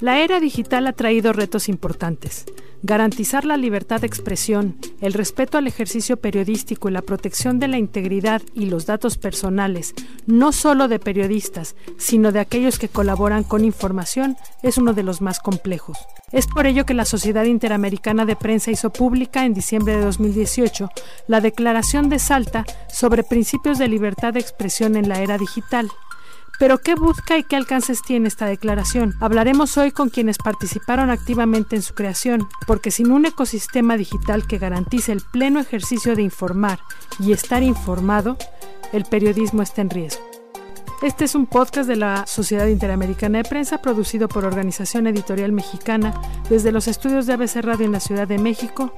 La era digital ha traído retos importantes. Garantizar la libertad de expresión, el respeto al ejercicio periodístico y la protección de la integridad y los datos personales, no solo de periodistas, sino de aquellos que colaboran con información, es uno de los más complejos. Es por ello que la Sociedad Interamericana de Prensa hizo pública en diciembre de 2018 la Declaración de Salta sobre principios de libertad de expresión en la era digital. Pero ¿qué busca y qué alcances tiene esta declaración? Hablaremos hoy con quienes participaron activamente en su creación, porque sin un ecosistema digital que garantice el pleno ejercicio de informar y estar informado, el periodismo está en riesgo. Este es un podcast de la Sociedad Interamericana de Prensa producido por Organización Editorial Mexicana desde los estudios de ABC Radio en la Ciudad de México.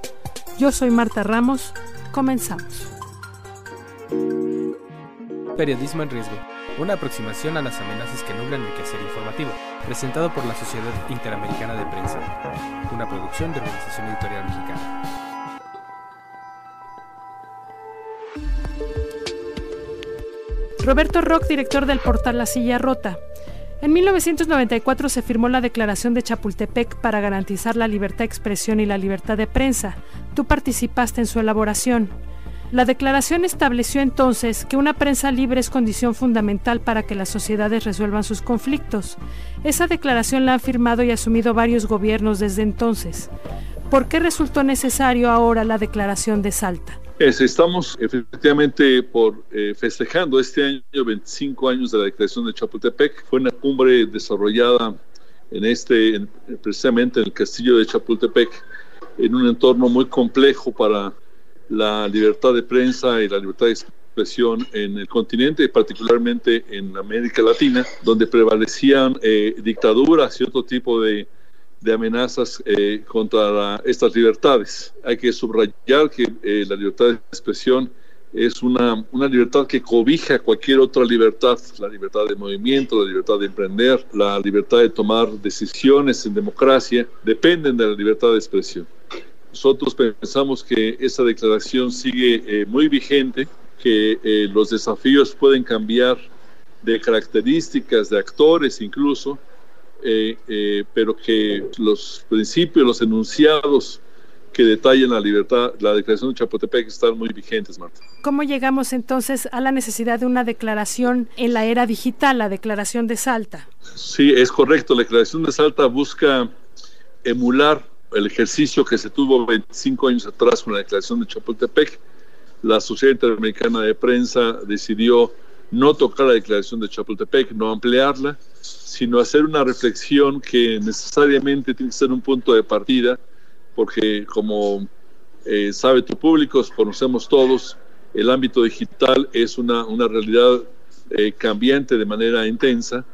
Yo soy Marta Ramos. Comenzamos. Periodismo en riesgo una aproximación a las amenazas que nublan el quehacer informativo, presentado por la Sociedad Interamericana de Prensa, una producción de Organización Editorial Mexicana. Roberto Rock, director del portal La Silla Rota. En 1994 se firmó la Declaración de Chapultepec para garantizar la libertad de expresión y la libertad de prensa. Tú participaste en su elaboración. La declaración estableció entonces que una prensa libre es condición fundamental para que las sociedades resuelvan sus conflictos. Esa declaración la han firmado y asumido varios gobiernos desde entonces. ¿Por qué resultó necesario ahora la declaración de Salta? estamos efectivamente por eh, festejando este año 25 años de la declaración de Chapultepec. Fue una cumbre desarrollada en este, precisamente en el castillo de Chapultepec, en un entorno muy complejo para la libertad de prensa y la libertad de expresión en el continente, particularmente en América Latina, donde prevalecían eh, dictaduras y otro tipo de, de amenazas eh, contra estas libertades. Hay que subrayar que eh, la libertad de expresión es una, una, libertad que cobija cualquier otra libertad, la libertad de movimiento, la libertad de emprender, la libertad de tomar decisiones en democracia, dependen de la libertad de expresión. Nosotros pensamos que esa declaración sigue eh, muy vigente, que eh, los desafíos pueden cambiar de características, de actores incluso, eh, pero que los principios, los enunciados que detallan la libertad, la declaración de Chapultepec están muy vigentes, Marta. ¿Cómo llegamos entonces a la necesidad de una declaración en la era digital, la declaración de Salta? Sí, es correcto. La declaración de Salta busca emular el ejercicio que se tuvo 25 años atrás con la declaración de Chapultepec, la Sociedad Interamericana de Prensa decidió no tocar la declaración de Chapultepec, no ampliarla, sino hacer una reflexión que necesariamente tiene que ser un punto de partida, porque como eh, sabe tu público, conocemos todos, el ámbito digital es una, una realidad eh, cambiante de manera intensa,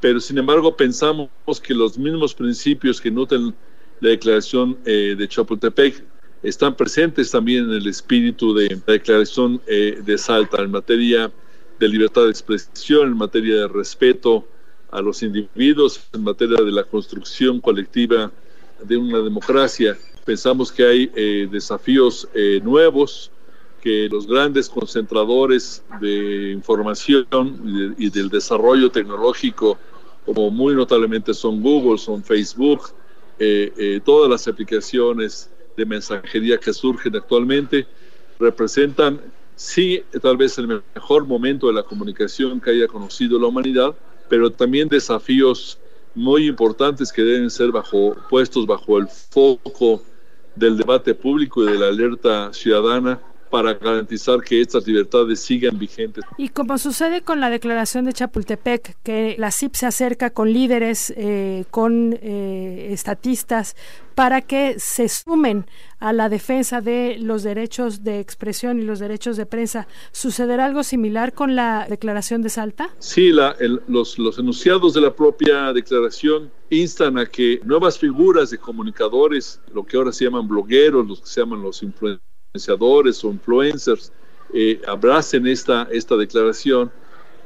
pero sin embargo pensamos que los mismos principios que nutren la declaración eh, de Chapultepec están presentes también en el espíritu de la declaración eh, de Salta en materia de libertad de expresión, en materia de respeto a los individuos, en materia de la construcción colectiva de una democracia. Pensamos que hay eh, desafíos nuevos, que los grandes concentradores de información y, del desarrollo tecnológico, como muy notablemente son Google, son Facebook, eh, eh, todas las aplicaciones de mensajería que surgen actualmente representan, sí, tal vez el mejor momento de la comunicación que haya conocido la humanidad, pero también desafíos muy importantes que deben ser bajo, puestos bajo el foco del debate público y de la alerta ciudadana para garantizar que estas libertades sigan vigentes. Y como sucede con la declaración de Chapultepec, que la CIP se acerca con líderes, eh, con eh, estatistas, para que se sumen a la defensa de los derechos de expresión y los derechos de prensa. ¿Sucederá algo similar con la declaración de Salta? Sí, la, los, los enunciados de la propia declaración instan a que nuevas figuras de comunicadores, lo que ahora se llaman blogueros, los que se llaman los influencers, influenciadores o influencers eh, abracen esta, esta declaración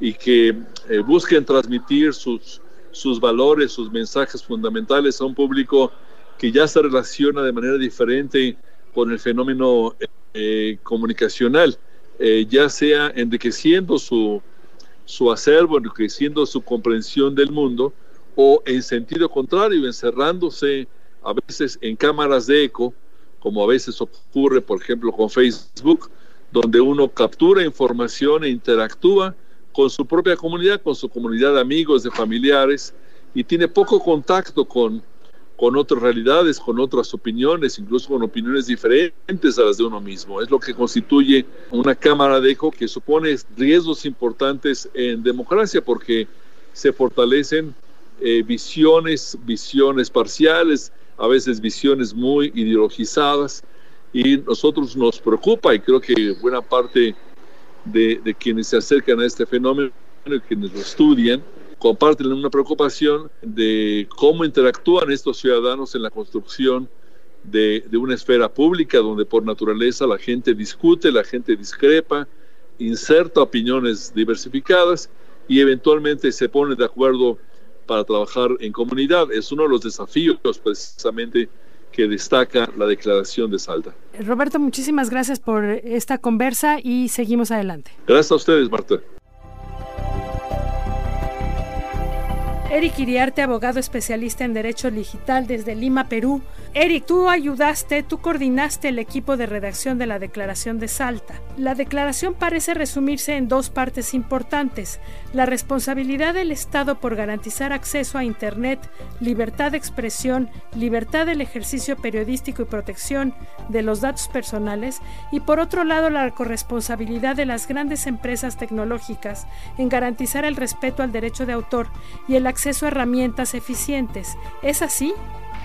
y que eh, busquen transmitir sus, sus valores, sus mensajes fundamentales a un público que ya se relaciona de manera diferente con el fenómeno eh, comunicacional, ya sea enriqueciendo su, su acervo, enriqueciendo su comprensión del mundo, o en sentido contrario, encerrándose a veces en cámaras de eco, como a veces ocurre, por ejemplo, con Facebook, donde uno captura información e interactúa con su propia comunidad, con su comunidad de amigos, de familiares, y tiene poco contacto con, con otras realidades, con otras opiniones, incluso con opiniones diferentes a las de uno mismo. Es lo que constituye una cámara de eco que supone riesgos importantes en democracia porque se fortalecen eh, visiones, visiones parciales, a veces visiones muy ideologizadas y nosotros nos preocupa y creo que buena parte de, quienes se acercan a este fenómeno y quienes lo estudian comparten una preocupación de cómo interactúan estos ciudadanos en la construcción de, de, una esfera pública donde por naturaleza la gente discute, la gente discrepa, inserta opiniones diversificadas y eventualmente se pone de acuerdo para trabajar en comunidad. Es uno de los desafíos precisamente que destaca la declaración de Salta. Roberto, muchísimas gracias por esta conversa y seguimos adelante. Gracias a ustedes, Marta. Eric Iriarte, abogado especialista en Derecho Digital desde Lima, Perú. Eric, tú ayudaste, tú coordinaste el equipo de redacción de la Declaración de Salta. La declaración parece resumirse en dos partes importantes. La responsabilidad del Estado por garantizar acceso a Internet, libertad de expresión, libertad del ejercicio periodístico y protección de los datos personales. Y por otro lado, la corresponsabilidad de las grandes empresas tecnológicas en garantizar el respeto al derecho de autor y el acceso a herramientas eficientes. ¿Es así?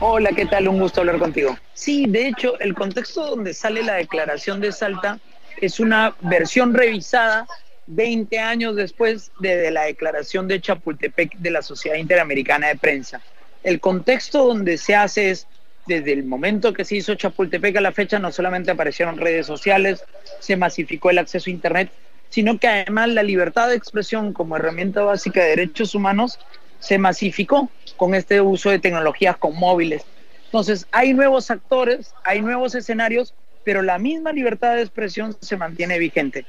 Hola, ¿qué tal? Un gusto hablar contigo. Sí, de hecho, el contexto donde sale la declaración de Salta es una versión revisada 20 años después de, la declaración de Chapultepec de la Sociedad Interamericana de Prensa. El contexto donde se hace es, desde el momento que se hizo Chapultepec a la fecha, no solamente aparecieron redes sociales, se masificó el acceso a Internet, sino que además la libertad de expresión como herramienta básica de derechos humanos se masificó con este uso de tecnologías con móviles. Entonces, hay nuevos actores, hay nuevos escenarios, pero la misma libertad de expresión se mantiene vigente.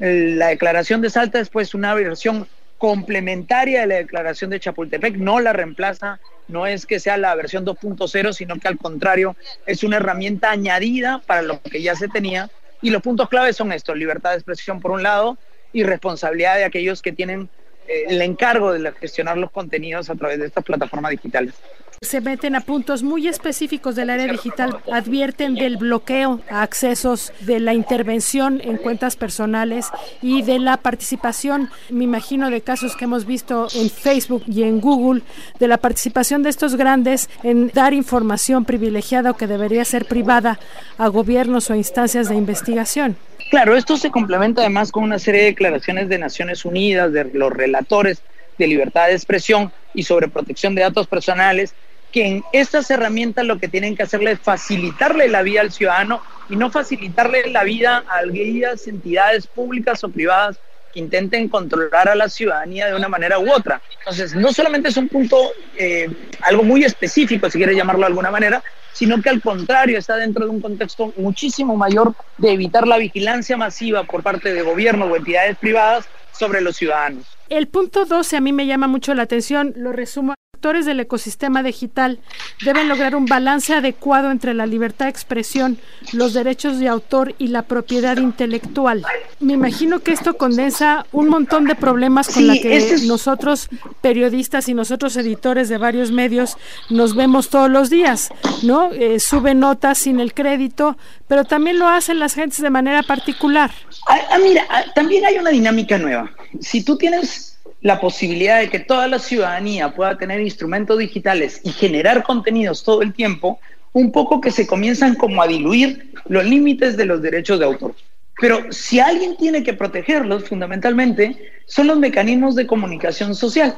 La declaración de Salta es pues una versión complementaria de la declaración de Chapultepec, no la reemplaza, no es que sea la versión 2.0, sino que al contrario es una herramienta añadida para lo que ya se tenía. Y los puntos claves son estos, libertad de expresión por un lado y responsabilidad de aquellos que tienen el encargo de gestionar los contenidos a través de estas plataformas digitales. Se meten a puntos muy específicos del área digital, advierten del bloqueo a accesos, de la intervención en cuentas personales y de la participación, me imagino, de casos que hemos visto en Facebook y en Google, de la participación de estos grandes en dar información privilegiada o que debería ser privada a gobiernos o instancias de investigación. Claro, esto se complementa además con una serie de declaraciones de Naciones Unidas, de los relatores de libertad de expresión y sobre protección de datos personales, que en estas herramientas lo que tienen que hacerle es facilitarle la vida al ciudadano y no facilitarle la vida a aquellas entidades públicas o privadas que intenten controlar a la ciudadanía de una manera u otra. Entonces, no solamente es un punto, eh, algo muy específico, si quieres llamarlo de alguna manera, sino que al contrario está dentro de un contexto muchísimo mayor de evitar la vigilancia masiva por parte de gobiernos o entidades privadas sobre los ciudadanos. El punto 12 a mí me llama mucho la atención, lo resumo actores del ecosistema digital deben lograr un balance adecuado entre la libertad de expresión, los derechos de autor y la propiedad intelectual. Me imagino que esto condensa un montón de problemas con los que nosotros periodistas y nosotros editores de varios medios nos vemos todos los días, ¿no? Eh, suben notas sin el crédito, pero también lo hacen las gentes de manera particular. Ah, ah mira, ah, también hay una dinámica nueva. Si tú tienes la posibilidad de que toda la ciudadanía pueda tener instrumentos digitales y generar contenidos todo el tiempo, un poco que se comienzan como a diluir los límites de los derechos de autor. Pero si alguien tiene que protegerlos, fundamentalmente, son los mecanismos de comunicación social,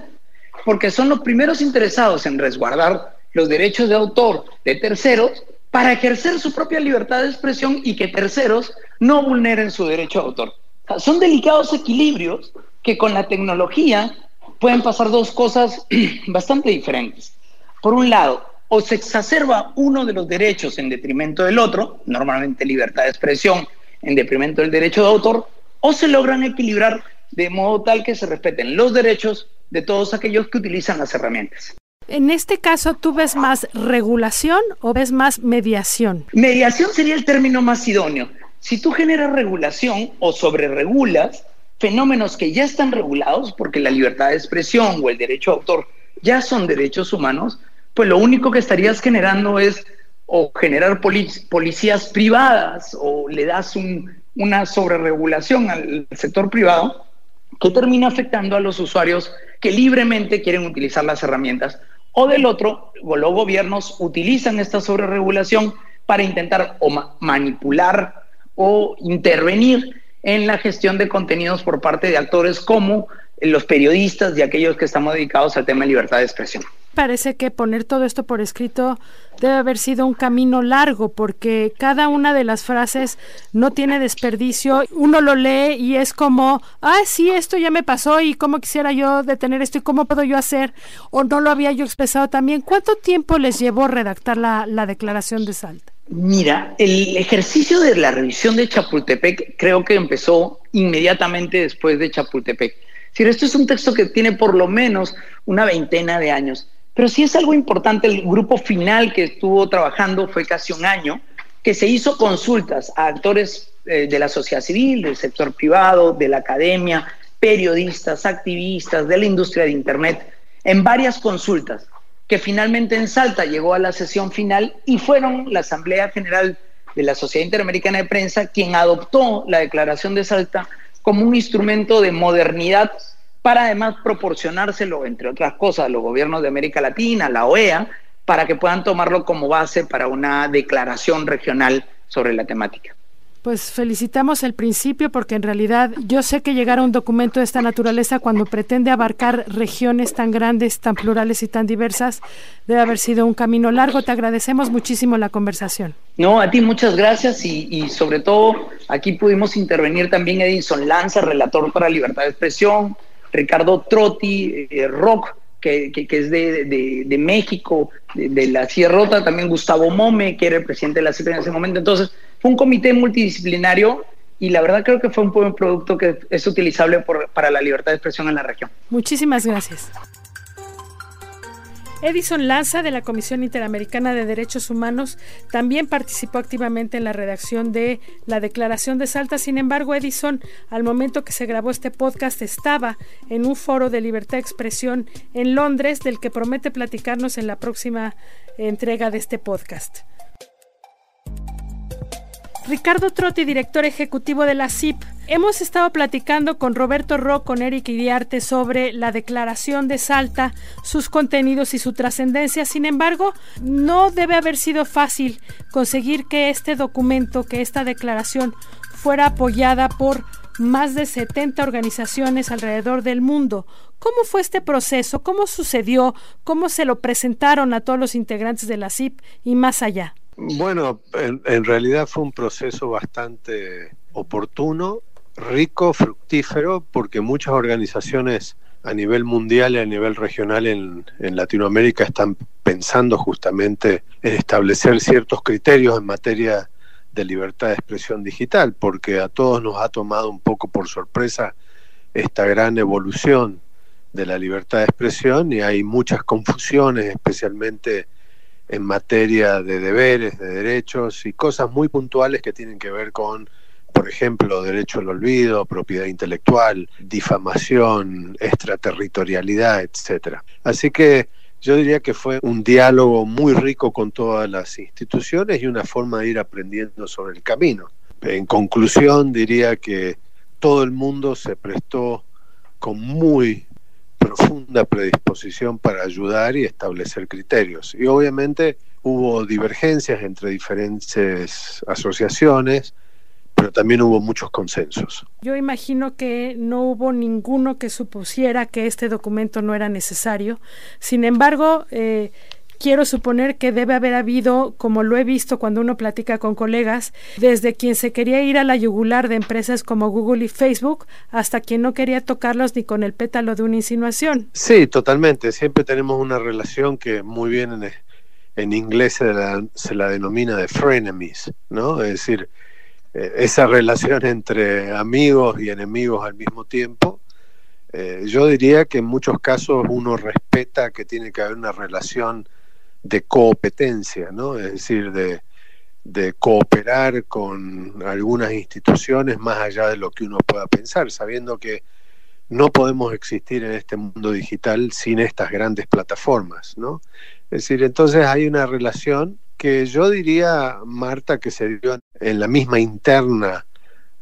porque son los primeros interesados en resguardar los derechos de autor de terceros para ejercer su propia libertad de expresión y que terceros no vulneren su derecho de autor. son delicados equilibrios que con la tecnología pueden pasar dos cosas bastante diferentes. Por un lado, o se exacerba uno de los derechos en detrimento del otro, normalmente libertad de expresión en detrimento del derecho de autor, o se logran equilibrar de modo tal que se respeten los derechos de todos aquellos que utilizan las herramientas. En este caso, ¿tú ves más regulación o ves más mediación? Mediación sería el término más idóneo. Si tú generas regulación o sobreregulas, fenómenos que ya están regulados, porque la libertad de expresión o el derecho de autor ya son derechos humanos, pues lo único que estarías generando es o generar policías privadas o le das una sobreregulación al sector privado que termina afectando a los usuarios que libremente quieren utilizar las herramientas. O del otro, los gobiernos utilizan esta sobreregulación para intentar o manipular o intervenir en la gestión de contenidos por parte de actores como los periodistas y aquellos que estamos dedicados al tema de libertad de expresión. Parece que poner todo esto por escrito debe haber sido un camino largo porque cada una de las frases no tiene desperdicio. Uno lo lee y es como, ah, sí, esto ya me pasó y cómo quisiera yo detener esto y cómo puedo yo hacer o no lo había yo expresado también. ¿Cuánto tiempo les llevó redactar la, la declaración de Salta? Mira, el ejercicio de la revisión de Chapultepec creo que empezó inmediatamente después de Chapultepec. Si esto es un texto que tiene por lo menos una veintena de años, pero sí es algo importante, el grupo final que estuvo trabajando fue casi un año, que se hizo consultas a actores eh, de la sociedad civil, del sector privado, de la academia, periodistas, activistas, de la industria de Internet, en varias consultas que finalmente en Salta llegó a la sesión final y fueron la Asamblea General de la Sociedad Interamericana de Prensa quien adoptó la Declaración de Salta como un instrumento de modernidad para además proporcionárselo, entre otras cosas, a los gobiernos de América Latina, la OEA, para que puedan tomarlo como base para una declaración regional sobre la temática. Pues felicitamos el principio porque en realidad yo sé que llegar a un documento de esta naturaleza cuando pretende abarcar regiones tan grandes, tan plurales y tan diversas debe haber sido un camino largo. Te agradecemos muchísimo la conversación. No, a ti muchas gracias y, sobre todo aquí pudimos intervenir también Edison Lanza, relator para libertad de expresión, Ricardo Trotti, eh, Rock, que, es de, México, de, la Sierrota, también Gustavo Mome, que era el presidente de la CIP en ese momento. Entonces, fue un comité multidisciplinario y la verdad creo que fue un buen producto que es utilizable para la libertad de expresión en la región. Muchísimas gracias. Edison Lanza, de la Comisión Interamericana de Derechos Humanos, también participó activamente en la redacción de la Declaración de Salta. Sin embargo, Edison, al momento que se grabó este podcast, estaba en un foro de libertad de expresión en Londres, del que promete platicarnos en la próxima entrega de este podcast. Ricardo Trotti, director ejecutivo de la CIP. Hemos estado platicando con Roberto Rock, con Eric Iriarte sobre la declaración de Salta, sus contenidos y su trascendencia. Sin embargo, no debe haber sido fácil conseguir que este documento, que esta declaración fuera apoyada por más de 70 organizaciones alrededor del mundo. ¿Cómo fue este proceso? ¿Cómo sucedió? ¿Cómo se lo presentaron a todos los integrantes de la CIP y más allá? Bueno, en, realidad fue un proceso bastante oportuno, rico, fructífero, porque muchas organizaciones a nivel mundial y a nivel regional en, en, Latinoamérica están pensando justamente en establecer ciertos criterios en materia de libertad de expresión digital, porque a todos nos ha tomado un poco por sorpresa esta gran evolución de la libertad de expresión y hay muchas confusiones, especialmente en materia de deberes, de derechos y cosas muy puntuales que tienen que ver con, por ejemplo, derecho al olvido, propiedad intelectual, difamación, extraterritorialidad, etcétera. Así que yo diría que fue un diálogo muy rico con todas las instituciones y una forma de ir aprendiendo sobre el camino. En conclusión, diría que todo el mundo se prestó con muy profunda predisposición para ayudar y establecer criterios. Y obviamente hubo divergencias entre diferentes asociaciones, pero también hubo muchos consensos. Yo imagino que no hubo ninguno que supusiera que este documento no era necesario. Sin embargo, eh, quiero suponer que debe haber habido, como lo he visto cuando uno platica con colegas, desde quien se quería ir a la yugular de empresas como Google y Facebook hasta quien no quería tocarlos ni con el pétalo de una insinuación. Sí, totalmente. Siempre tenemos una relación que muy bien en, inglés se la, se la denomina de frenemies, ¿no? Es decir, eh, esa relación entre amigos y enemigos al mismo tiempo. Eh, yo diría que en muchos casos uno respeta que tiene que haber una relación de competencia, ¿no? Es decir, de, cooperar con algunas instituciones más allá de lo que uno pueda pensar, sabiendo que no podemos existir en este mundo digital sin estas grandes plataformas, ¿no? Es decir, entonces hay una relación que yo diría, Marta, que se dio en la misma interna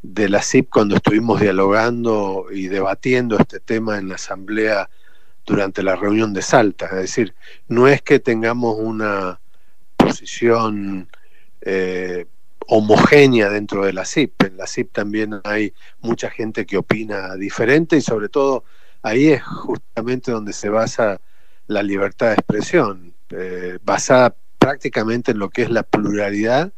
de la CIP cuando estuvimos dialogando y debatiendo este tema en la Asamblea durante la reunión de Salta. Es decir, no es que tengamos una posición eh, homogénea dentro de la CIP. En la CIP también hay mucha gente que opina diferente y sobre todo ahí es justamente donde se basa la libertad de expresión, eh, basada prácticamente en lo que es la pluralidad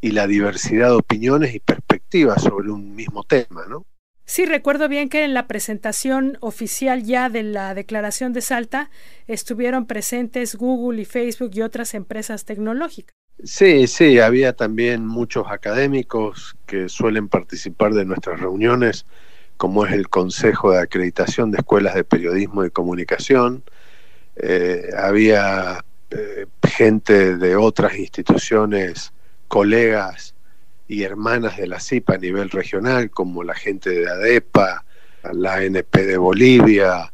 y la diversidad de opiniones y perspectivas sobre un mismo tema, ¿no? Sí, recuerdo bien que en la presentación oficial ya de la declaración de Salta estuvieron presentes Google y Facebook y otras empresas tecnológicas. Sí, sí, había también muchos académicos que suelen participar de nuestras reuniones, como es el Consejo de Acreditación de Escuelas de Periodismo y Comunicación. Eh, había eh, gente de otras instituciones, colegas y hermanas de la CIPA a nivel regional, como la gente de ADEPA, la ANP de Bolivia,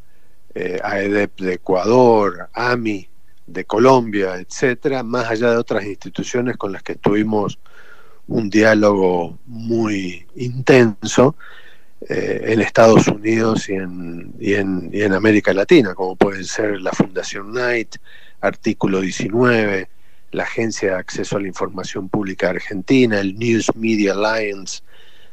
eh, AEDEP de Ecuador, AMI de Colombia, etcétera, más allá de otras instituciones con las que tuvimos un diálogo muy intenso eh, en Estados Unidos y en, y, en, y en América Latina, como pueden ser la Fundación Knight, Artículo 19, la Agencia de Acceso a la Información Pública Argentina, el News Media Alliance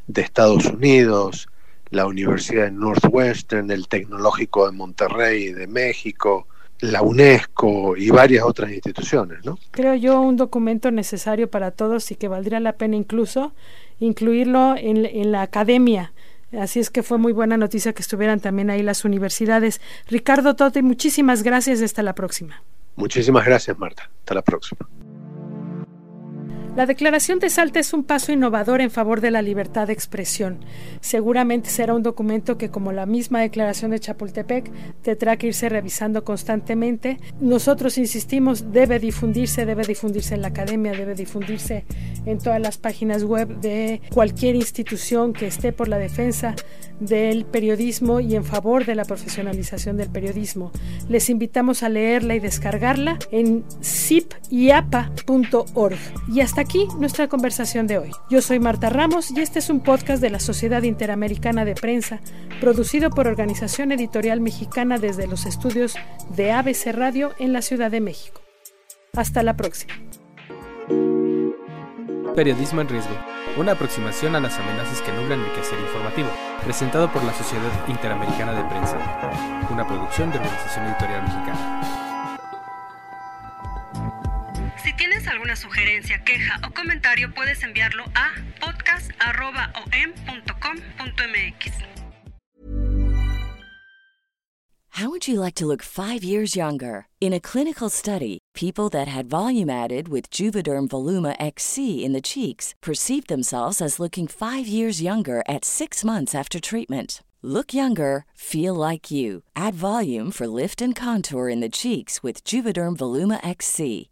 de Estados Unidos, la Universidad de Northwestern, el Tecnológico de Monterrey de México, la UNESCO y varias otras instituciones, ¿no? Creo yo un documento necesario para todos y que valdría la pena incluso incluirlo en, en la academia. Así es que fue muy buena noticia que estuvieran también ahí las universidades. Ricardo Tote, muchísimas gracias. Hasta la próxima. Muchísimas gracias, Marta. Hasta la próxima. La Declaración de Salta es un paso innovador en favor de la libertad de expresión. Seguramente será un documento que, como la misma Declaración de Chapultepec, tendrá que irse revisando constantemente. Nosotros insistimos, debe difundirse, debe difundirse en la academia, debe difundirse en todas las páginas web de cualquier institución que esté por la defensa del periodismo y en favor de la profesionalización del periodismo. Les invitamos a leerla y descargarla en zipiapa.org. Y aquí nuestra conversación de hoy. Yo soy Marta Ramos y este es un podcast de la Sociedad Interamericana de Prensa, producido por Organización Editorial Mexicana desde los estudios de ABC Radio en la Ciudad de México. Hasta la próxima. Periodismo en riesgo. Una aproximación a las amenazas que nublan el quehacer informativo. Presentado por la Sociedad Interamericana de Prensa. Una producción de Organización Editorial Mexicana. Tienes alguna sugerencia, queja o comentario, puedes enviarlo a podcast.om.com.mx. How would you like to look five years younger? In a clinical study, people that had volume added with Juvederm Voluma XC in the cheeks perceived themselves as looking five years younger at six months after treatment Look younger, feel like you. Add volume for lift and contour in the cheeks with Juvederm Voluma XC.